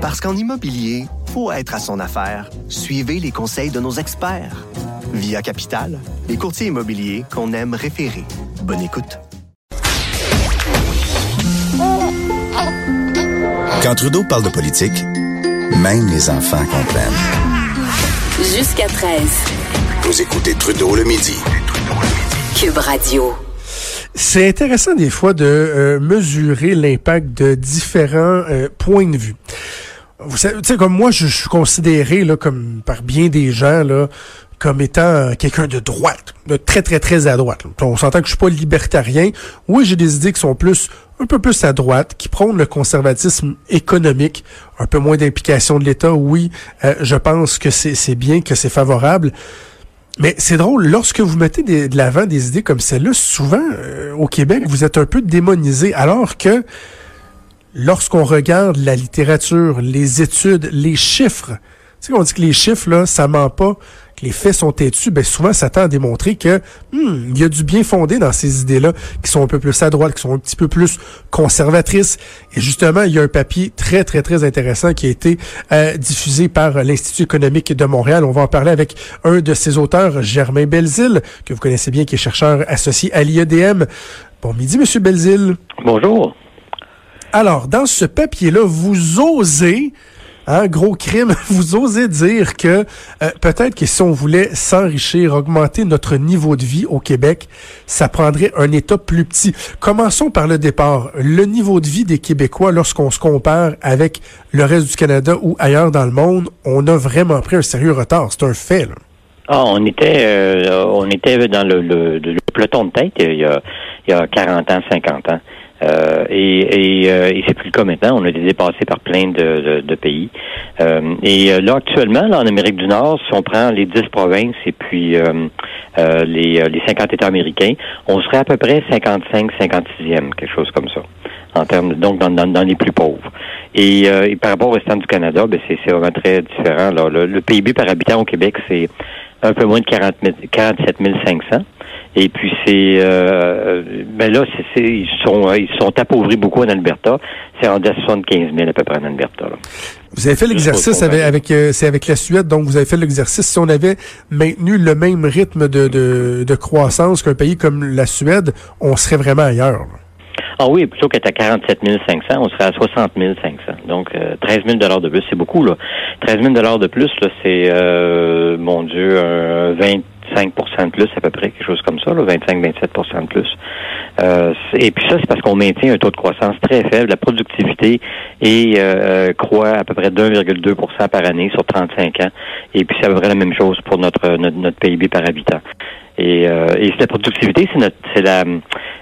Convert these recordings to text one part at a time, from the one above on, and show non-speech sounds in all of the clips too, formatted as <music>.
Parce qu'en immobilier, faut être à son affaire. Suivez les conseils de nos experts. Via Capital, les courtiers immobiliers qu'on aime référer. Bonne écoute. Quand Trudeau parle de politique, même les enfants comprennent. Jusqu'à 13. Vous écoutez Trudeau le midi. Cube Radio. C'est intéressant des fois de euh, mesurer l'impact de différents euh, points de vue. Vous savez, tu sais, comme moi, je, suis considéré là, comme par bien des gens là, comme étant euh, quelqu'un de droite, de très très très à droite. On s'entend que je suis pas libertarien. Oui, j'ai des idées qui sont plus un peu plus à droite, qui prônent le conservatisme économique, un peu moins d'implication de l'État. Oui, je pense que c'est bien, que c'est favorable. Mais c'est drôle, lorsque vous mettez de l'avant des idées comme celle-là, souvent euh, au Québec, vous êtes un peu démonisé, alors que lorsqu'on regarde la littérature, les études, les chiffres, tu sais qu'on dit que les chiffres, là, ça ment pas, les faits sont têtus, ben souvent ça tend à démontrer que hmm, il y a du bien fondé dans ces idées-là, qui sont un peu plus à droite, qui sont un petit peu plus conservatrices. Et justement, il y a un papier très, très, très intéressant qui a été euh, diffusé par l'Institut économique de Montréal. On va en parler avec un de ses auteurs, Germain Belzile, que vous connaissez bien, qui est chercheur associé à l'IEDM. Bon midi, Monsieur Belzile. Bonjour. Alors, dans ce papier-là, vous osez un gros crime. <laughs> Vous osez dire que euh, peut-être que si on voulait s'enrichir, augmenter notre niveau de vie au Québec, ça prendrait un État plus petit. Commençons par le départ. Le niveau de vie des Québécois, lorsqu'on se compare avec le reste du Canada ou ailleurs dans le monde, on a vraiment pris un sérieux retard. C'est un fait. Là. Ah, on était, euh, on était dans le, le, peloton de tête il y, a, il y a 40 ans, 50 ans. Euh, et, et, euh, et c'est plus le cas maintenant. On a été dépassé par plein de, de, pays. Euh, et là, actuellement, là, en Amérique du Nord, si on prend les 10 provinces et puis les, les 50 États américains, on serait à peu près 55, 56e, quelque chose comme ça. En termes, donc dans, dans, les plus pauvres. Et, et, par rapport au restant du Canada, ben c'est vraiment très différent. Là. Le PIB par habitant au Québec, c'est un peu moins de 40 47 500. Et puis c'est euh, ben là, c'est, ils sont ils sont appauvris beaucoup en Alberta. C'est en 75 000 à peu près en Alberta. Vous avez fait l'exercice avec, avec euh, c'est avec la Suède, donc vous avez fait l'exercice. Si on avait maintenu le même rythme de, de, de croissance qu'un pays comme la Suède, on serait vraiment ailleurs. Ah oui, plutôt qu'être à 47 500, on serait à 60 500. Donc, 13 000 de plus, c'est beaucoup, là. 13 000 de plus, là, c'est, euh, mon Dieu, un 20 5 de plus à peu près, quelque chose comme ça, 25-27% de plus. Euh, et puis ça, c'est parce qu'on maintient un taux de croissance très faible. La productivité est, euh, croît à peu près 1,2% par année sur 35 ans. Et puis c'est à peu près la même chose pour notre, notre, PIB par habitant. Et, euh, et la productivité, c'est notre, c'est la, euh,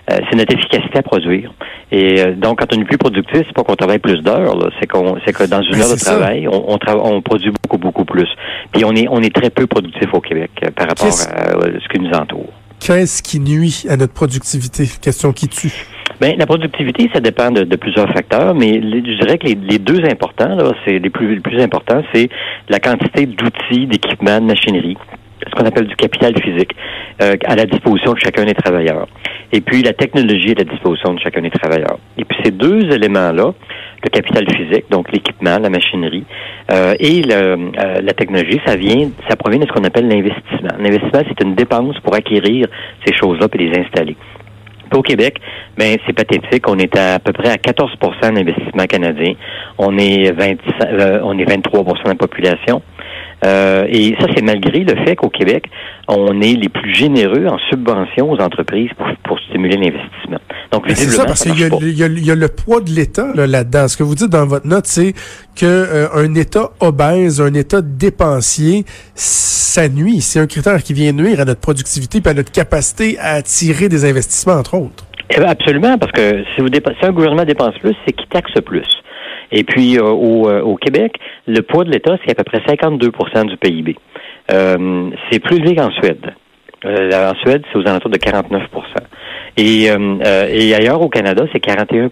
c'est notre efficacité à produire. Et euh, donc, quand on est plus productif, c'est pas qu'on travaille plus d'heures, c'est qu'on, c'est que dans une ben, heure de travail, on, on, on, produit beaucoup, beaucoup plus. Puis on est, on est très peu productif au Québec par rapport à ce qui nous entoure. Qu'est-ce qui nuit à notre productivité? Question qui tue. Bien, la productivité, ça dépend de, plusieurs facteurs, mais je dirais que les, deux importants, là, c'est les plus, les plus importants, c'est la quantité d'outils, d'équipements, de machinerie ce qu'on appelle du capital physique euh, à la disposition de chacun des travailleurs. Et puis la technologie à la disposition de chacun des travailleurs. Et puis ces deux éléments-là, le capital physique, donc l'équipement, la machinerie, euh, et le, euh, la technologie, ça vient, ça provient de ce qu'on appelle l'investissement. L'investissement, c'est une dépense pour acquérir ces choses-là et les installer. au Québec, ben c'est pathétique. On est à, peu près à 14 d'investissement canadien. On est 20, euh, on est 23% de la population. Euh, et ça, c'est malgré le fait qu'au Québec, on est les plus généreux en subventions aux entreprises pour, pour stimuler l'investissement. Donc, c'est ça, parce qu'il y, y, a le poids de l'État là-dedans. Ce que vous dites dans votre note, c'est que euh, un État obèse, un État dépensier, ça nuit. C'est un critère qui vient nuire à notre productivité et à notre capacité à attirer des investissements, entre autres. Eh ben, absolument, parce que si, vous si un gouvernement dépense plus, c'est qu'il taxe plus. Et puis euh, au, euh, au, Québec, le poids de l'État, c'est à peu près 52% du PIB. Euh, c'est plus élevé qu'en Suède. en Suède, c'est aux alentours de 49 et, et ailleurs au Canada, c'est 41%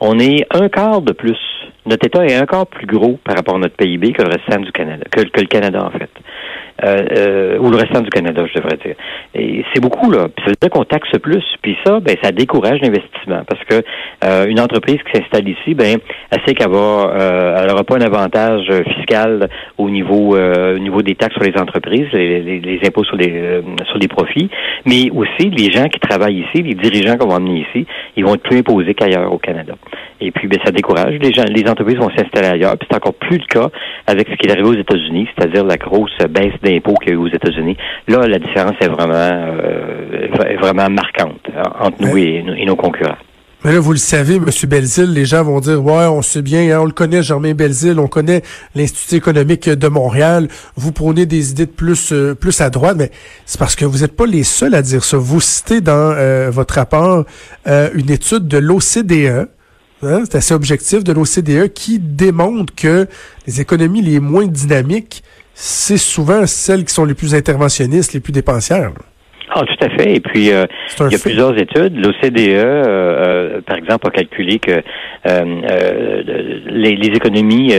On est un quart de plus. Notre État est un quart plus gros par rapport à notre PIB que le restant du Canada, que, que le Canada en fait. Ou le restant du Canada, je devrais dire. Et c'est beaucoup, là. Puis ça veut dire qu'on taxe plus. Puis ça, ben, ça décourage l'investissement. Parce que une entreprise qui s'installe ici, ben, elle sait qu'elle va, elle n'aura pas un avantage fiscal au niveau, au niveau des taxes sur les entreprises, les, les, impôts sur les, sur les profits, mais aussi les gens qui travaillent ici, les dirigeants qu'on va emmener ici, ils vont être plus imposés qu'ailleurs au Canada. Et puis, ben, ça décourage. Les gens, les entreprises vont s'installer ailleurs. Puis c'est encore plus le cas avec ce qui est arrivé aux États-Unis, c'est-à-dire la grosse baisse d'impôts qu'il y a eu aux États-Unis. Là, la différence est vraiment, euh, vraiment marquante entre nous et, nos concurrents. Mais là, vous le savez, M. Belzile, les gens vont dire, ouais, on sait bien, hein, on le connaît, Germain Belzile, on connaît l'Institut économique de Montréal, vous prenez des idées de plus, euh, plus à droite, mais c'est parce que vous n'êtes pas les seuls à dire ça. Vous citez dans euh, votre rapport une étude de l'OCDE, Hein, c'est assez objectif de l'OCDE qui démontre que les économies les moins dynamiques, c'est souvent celles qui sont les plus interventionnistes, les plus dépensières. Ah, tout à fait. Et puis, euh, il y a plusieurs études. L'OCDE, euh, euh, par exemple, a calculé que les, les, économies,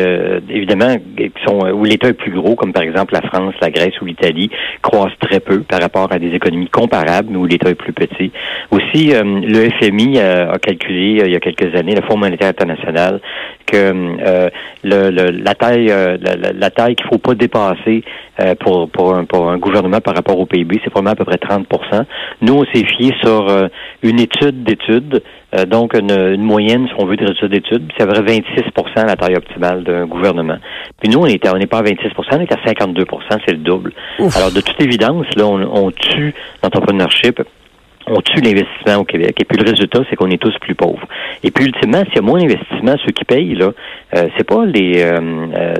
évidemment, qui sont où l'État est plus gros, comme par exemple la France, la Grèce ou l'Italie, croissent très peu par rapport à des économies comparables, mais où l'État est plus petit. Aussi, le FMI a calculé il y a quelques années, le Fonds monétaire international, que le, la taille, la, la, taille qu'il faut pas dépasser pour, pour, un, pour un gouvernement par rapport au PIB, c'est probablement à peu près 30 nous, on s'est fié sur euh, une étude d'études, euh, donc une, moyenne, si on veut, de résultats d'études. C'est à vrai 26% la taille optimale d'un gouvernement. Puis nous, on n'est on pas à 26% on est à 52% c'est le double. Alors, de toute évidence, là, on, on tue l'entrepreneurship on tue l'investissement au Québec. Et puis le résultat, c'est qu'on est tous plus pauvres. Et puis ultimement, s'il y a moins d'investissement, ceux qui payent là, euh, c'est pas les, euh, euh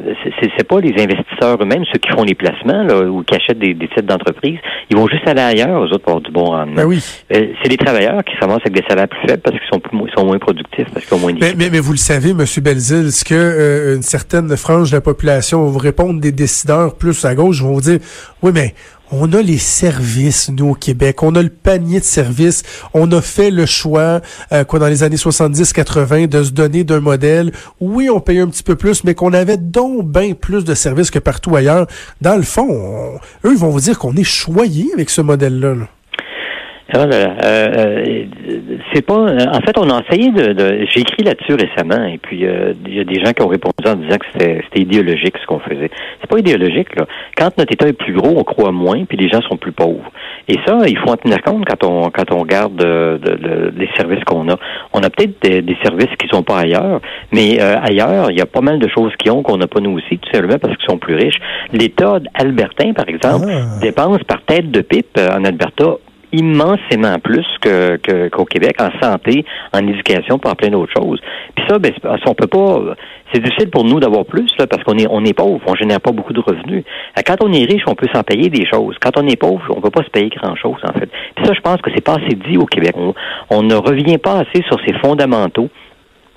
c'est pas les investisseurs eux-mêmes, ceux qui font les placements là, ou qui achètent des, des titres d'entreprise. Ils vont juste aller ailleurs, aux autres, pour avoir du bon rendement. Ben oui. Euh, c'est les travailleurs qui s'avancent avec des salaires plus faibles parce qu'ils sont, plus, sont moins productifs, parce qu'ils ont moins mais, mais, mais, vous le savez, M. Belzil, ce que une certaine frange de la population va vous répondre des décideurs plus à gauche, vont vous dire, oui, mais on a les services, nous, au Québec. On a le panier de services. On a fait le choix, euh, quoi, dans les années 70-80, de se donner d'un modèle. Oui, on paye un petit peu plus, mais qu'on avait donc bien plus de services que partout ailleurs. Dans le fond, eux, ils vont vous dire qu'on est choyé avec ce modèle-là. là euh, euh, c'est pas. En fait, on a essayé de. J'ai écrit là-dessus récemment, et puis euh, il y a des gens qui ont répondu en disant que c'était idéologique ce qu'on faisait. C'est pas idéologique là. Quand notre État est plus gros, on croit moins, puis les gens sont plus pauvres. Et ça, il faut en tenir compte quand on quand on regarde les services qu'on a. On a peut-être des, services qui sont pas ailleurs, mais ailleurs, il y a pas mal de choses qui ont qu'on n'a pas nous aussi, tout simplement parce qu'ils sont plus riches. L'État albertain, par exemple, ah. dépense par tête de pipe en Alberta immensément plus que, qu'au Québec en santé, en éducation, pour plein d'autres choses. Puis ça, ben, on peut pas. C'est difficile pour nous d'avoir plus là, parce qu'on est on est pauvre, on génère pas beaucoup de revenus. Quand on est riche, on peut s'en payer des choses. Quand on est pauvre, on peut pas se payer grand chose en fait. Puis ça, je pense que c'est pas assez dit au Québec. On, on ne revient pas assez sur ces fondamentaux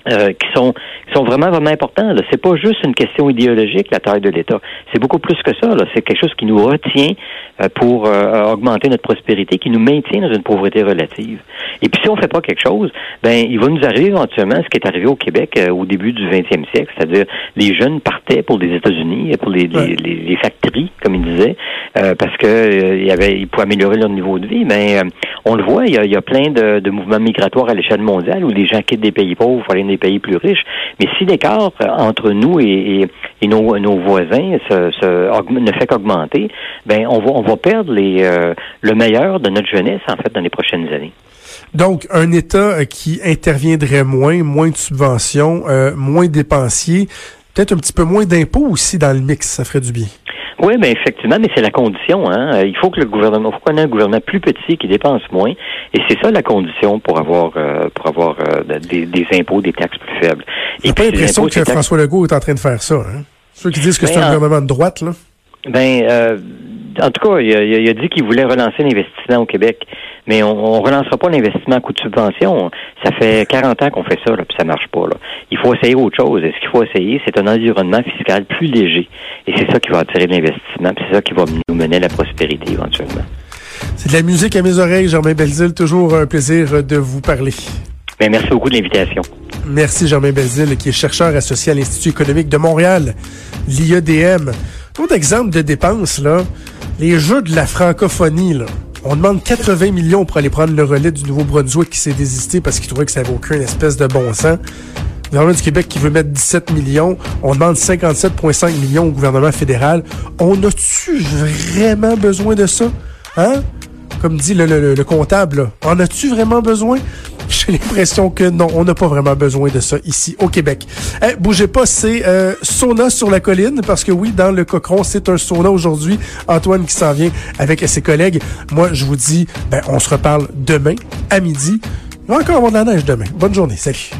euh, qui sont qui sont vraiment vraiment importants. Là, c'est pas juste une question idéologique la taille de l'État. C'est beaucoup plus que ça. Là, c'est quelque chose qui nous retient euh, pour euh, augmenter notre prospérité, qui nous maintient dans une pauvreté relative. Et puis si on fait pas quelque chose, ben il va nous arriver éventuellement ce qui est arrivé au Québec au début du 20e siècle, c'est-à-dire les jeunes partaient pour les États-Unis, pour les, les, les, factories, comme ils disaient, parce que il y avait ils pouvaient améliorer leur niveau de vie. Mais on le voit, il y a, plein de, mouvements migratoires à l'échelle mondiale où les gens quittent des pays pauvres pour aller des pays plus riches. Mais si l'écart entre nous et, nos, voisins ne fait qu'augmenter, ben on va, perdre euh, le meilleur de notre jeunesse, en fait, dans les prochaines années. Donc, un État qui interviendrait moins, moins de subventions, euh, moins dépensiers, peut-être un petit peu moins d'impôts aussi dans le mix, ça ferait du bien. Oui, mais effectivement, mais c'est la condition. Hein? Euh, il faut que le gouvernement, faut qu'on ait un gouvernement plus petit qui dépense moins, et c'est ça la condition pour avoir euh, pour avoir euh, des, impôts, des taxes plus faibles. J'ai pas l'impression que François Legault est en train de faire ça. Hein? Ceux qui disent que c'est un gouvernement de droite, là. Ben, euh, en tout cas, il a, il a dit qu'il voulait relancer l'investissement au Québec, mais on, on relancera pas l'investissement à coup de subvention. Ça fait 40 ans qu'on fait ça, là, puis ça marche pas. Là. Il faut essayer autre chose. Et ce qu'il faut essayer, c'est un environnement fiscal plus léger. Et c'est ça qui va attirer l'investissement, puis c'est ça qui va nous mener à la prospérité éventuellement. C'est de la musique à mes oreilles, Germain Belzile. Toujours un plaisir de vous parler. Bien, merci beaucoup de l'invitation. Merci, Germain Belzile, qui est chercheur associé à l'Institut économique de Montréal, l'IEDM. D'autres exemples de dépenses, là. les jeux de la francophonie, là. On demande 80 millions pour aller prendre le relais du Nouveau-Brunswick qui s'est désisté parce qu'il trouvait que ça n'avait aucune espèce de bon sens. Le gouvernement du Québec qui veut mettre 17 millions. On demande 57,5 millions au gouvernement fédéral. On a-tu vraiment besoin de ça? Hein? Comme dit le, le, le comptable. En as-tu vraiment besoin? <laughs> J'ai l'impression que non, on n'a pas vraiment besoin de ça ici au Québec. Eh, bougez pas, c'est euh, sauna sur la colline parce que oui, dans le Cochon, c'est un sauna aujourd'hui. Antoine qui s'en vient avec ses collègues. Moi, je vous dis, ben, on se reparle demain à midi. Il va encore avoir de la neige demain. Bonne journée. Salut.